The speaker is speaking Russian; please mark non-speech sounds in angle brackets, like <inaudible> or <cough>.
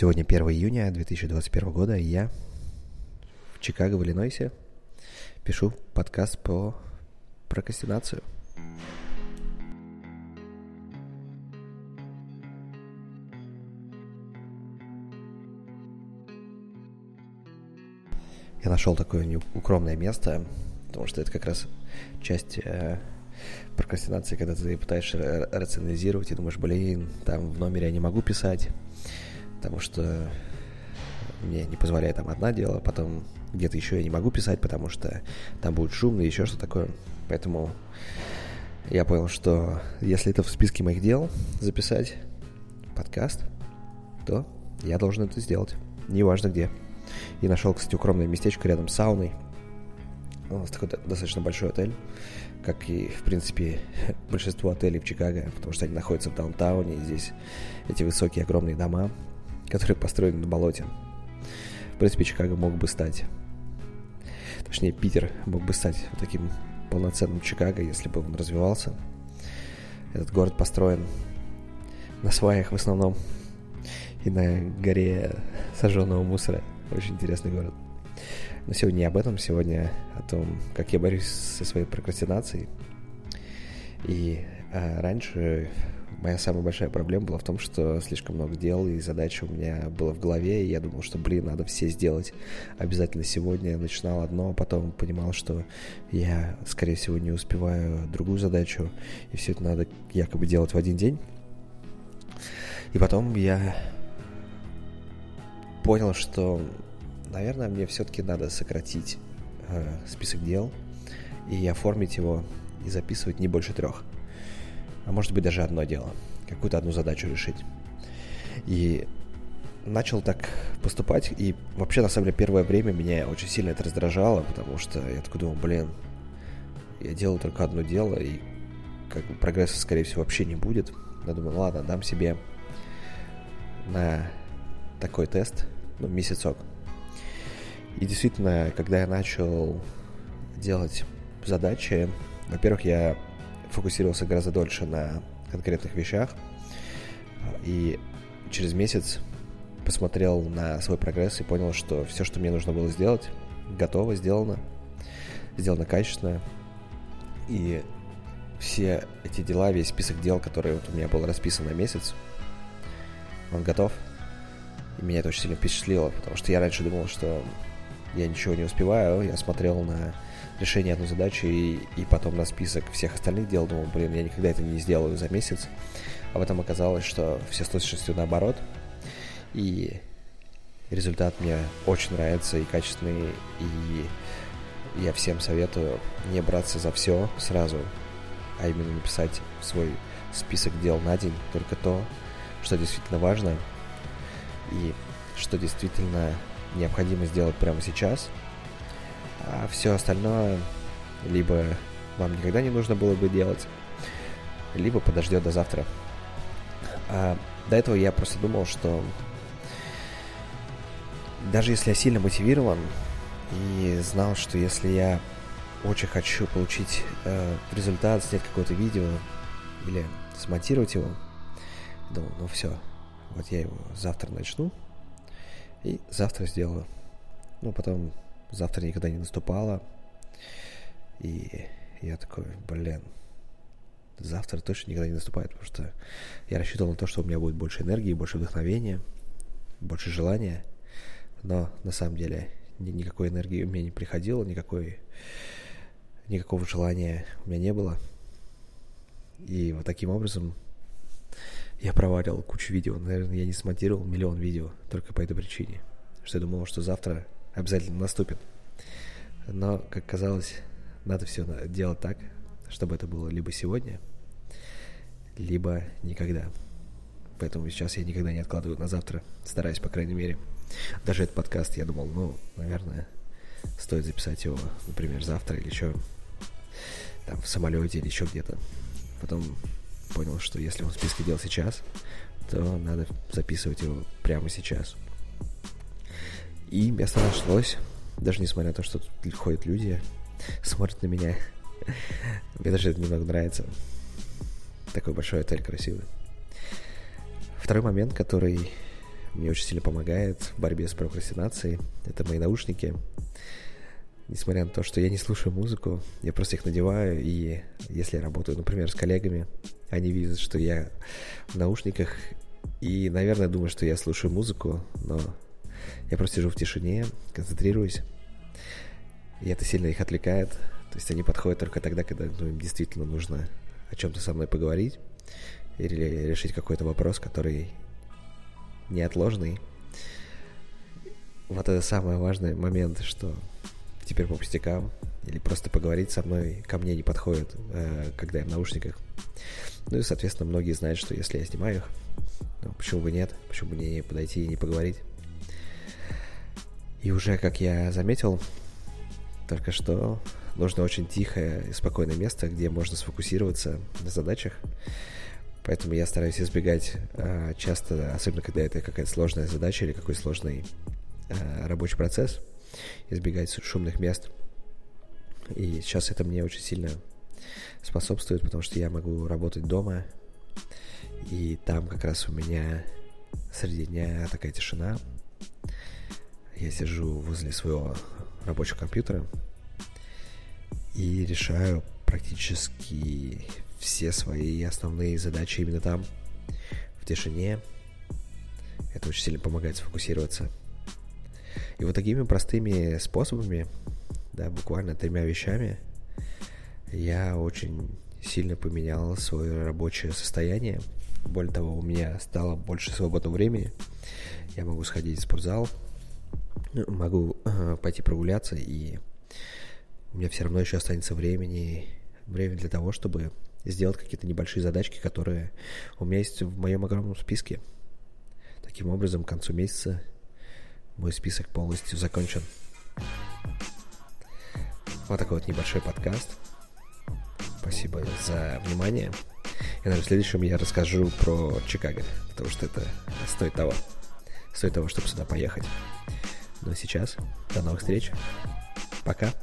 Сегодня 1 июня 2021 года, и я в Чикаго, в Иллинойсе, пишу подкаст по прокрастинацию. Я нашел такое укромное место, потому что это как раз часть э, прокрастинации, когда ты пытаешься рационализировать и думаешь, блин, там в номере я не могу писать, потому что мне не позволяет там одна дело, потом где-то еще я не могу писать, потому что там будет шумно, еще что такое. Поэтому я понял, что если это в списке моих дел записать подкаст, то я должен это сделать, неважно где. И нашел, кстати, укромное местечко рядом с сауной. У нас такой достаточно большой отель, как и, в принципе, <laughs> большинство отелей в Чикаго, потому что они находятся в даунтауне, и здесь эти высокие огромные дома, которые построены на болоте. В принципе, Чикаго мог бы стать, точнее, Питер мог бы стать таким полноценным Чикаго, если бы он развивался. Этот город построен на сваях в основном и на горе сожженного мусора. Очень интересный город. Но сегодня не об этом, сегодня о том, как я борюсь со своей прокрастинацией. И а, раньше моя самая большая проблема была в том, что слишком много дел и задач у меня было в голове, и я думал, что, блин, надо все сделать обязательно сегодня. Я начинал одно, а потом понимал, что я, скорее всего, не успеваю другую задачу, и все это надо якобы делать в один день. И потом я понял, что, наверное, мне все-таки надо сократить э, список дел и оформить его и записывать не больше трех а может быть даже одно дело, какую-то одну задачу решить. И начал так поступать, и вообще, на самом деле, первое время меня очень сильно это раздражало, потому что я такой думал, блин, я делаю только одно дело, и как бы прогресса, скорее всего, вообще не будет. Я думаю, ладно, дам себе на такой тест, ну, месяцок. И действительно, когда я начал делать задачи, во-первых, я фокусировался гораздо дольше на конкретных вещах. И через месяц посмотрел на свой прогресс и понял, что все, что мне нужно было сделать, готово, сделано. Сделано качественно. И все эти дела, весь список дел, который вот у меня был расписан на месяц, он готов. И меня это очень сильно впечатлило, потому что я раньше думал, что я ничего не успеваю. Я смотрел на решение одной задачи и, и потом на список всех остальных дел, думал, блин, я никогда это не сделаю за месяц. А потом оказалось, что все с точностью наоборот. И результат мне очень нравится и качественный, и я всем советую не браться за все сразу, а именно написать свой список дел на день, только то, что действительно важно, и что действительно необходимо сделать прямо сейчас – а все остальное либо вам никогда не нужно было бы делать, либо подождет до завтра. А до этого я просто думал, что даже если я сильно мотивирован и знал, что если я очень хочу получить э, результат, снять какое-то видео или смонтировать его, думал, ну все, вот я его завтра начну и завтра сделаю. Ну, потом завтра никогда не наступало. И я такой, блин, завтра точно никогда не наступает, потому что я рассчитывал на то, что у меня будет больше энергии, больше вдохновения, больше желания. Но на самом деле ни, никакой энергии у меня не приходило, никакой, никакого желания у меня не было. И вот таким образом я провалил кучу видео. Наверное, я не смонтировал миллион видео только по этой причине. Что я думал, что завтра обязательно наступит. Но, как казалось, надо все делать так, чтобы это было либо сегодня, либо никогда. Поэтому сейчас я никогда не откладываю на завтра, стараюсь, по крайней мере. Даже этот подкаст я думал, ну, наверное, стоит записать его, например, завтра или еще там в самолете или еще где-то. Потом понял, что если он в списке дел сейчас, то надо записывать его прямо сейчас. И место нашлось, даже несмотря на то, что тут ходят люди, смотрят на меня. Мне даже это немного нравится. Такой большой отель красивый. Второй момент, который мне очень сильно помогает в борьбе с прокрастинацией. Это мои наушники. Несмотря на то, что я не слушаю музыку, я просто их надеваю, и если я работаю, например, с коллегами, они видят, что я в наушниках, и, наверное, думают, что я слушаю музыку, но я просто сижу в тишине, концентрируюсь, и это сильно их отвлекает. То есть они подходят только тогда, когда ну, им действительно нужно о чем-то со мной поговорить или решить какой-то вопрос, который неотложный. Вот это самый важный момент, что теперь по пустякам или просто поговорить со мной ко мне не подходит, э, когда я в наушниках. Ну и, соответственно, многие знают, что если я снимаю их, ну, почему бы нет, почему бы не подойти и не поговорить. И уже, как я заметил, только что нужно очень тихое и спокойное место, где можно сфокусироваться на задачах. Поэтому я стараюсь избегать э, часто, особенно когда это какая-то сложная задача или какой сложный э, рабочий процесс, избегать шумных мест. И сейчас это мне очень сильно способствует, потому что я могу работать дома, и там как раз у меня среди дня такая тишина. Я сижу возле своего рабочего компьютера и решаю практически все свои основные задачи именно там, в тишине. Это очень сильно помогает сфокусироваться. И вот такими простыми способами, да, буквально тремя вещами, я очень сильно поменял свое рабочее состояние. Более того, у меня стало больше свободного времени. Я могу сходить в спортзал, могу э, пойти прогуляться, и у меня все равно еще останется времени, время для того, чтобы сделать какие-то небольшие задачки, которые у меня есть в моем огромном списке. Таким образом, к концу месяца мой список полностью закончен. Вот такой вот небольшой подкаст. Спасибо за внимание. И, наверное, в следующем я расскажу про Чикаго, потому что это стоит того. Стоит того, чтобы сюда поехать. Ну а сейчас до новых встреч. Пока.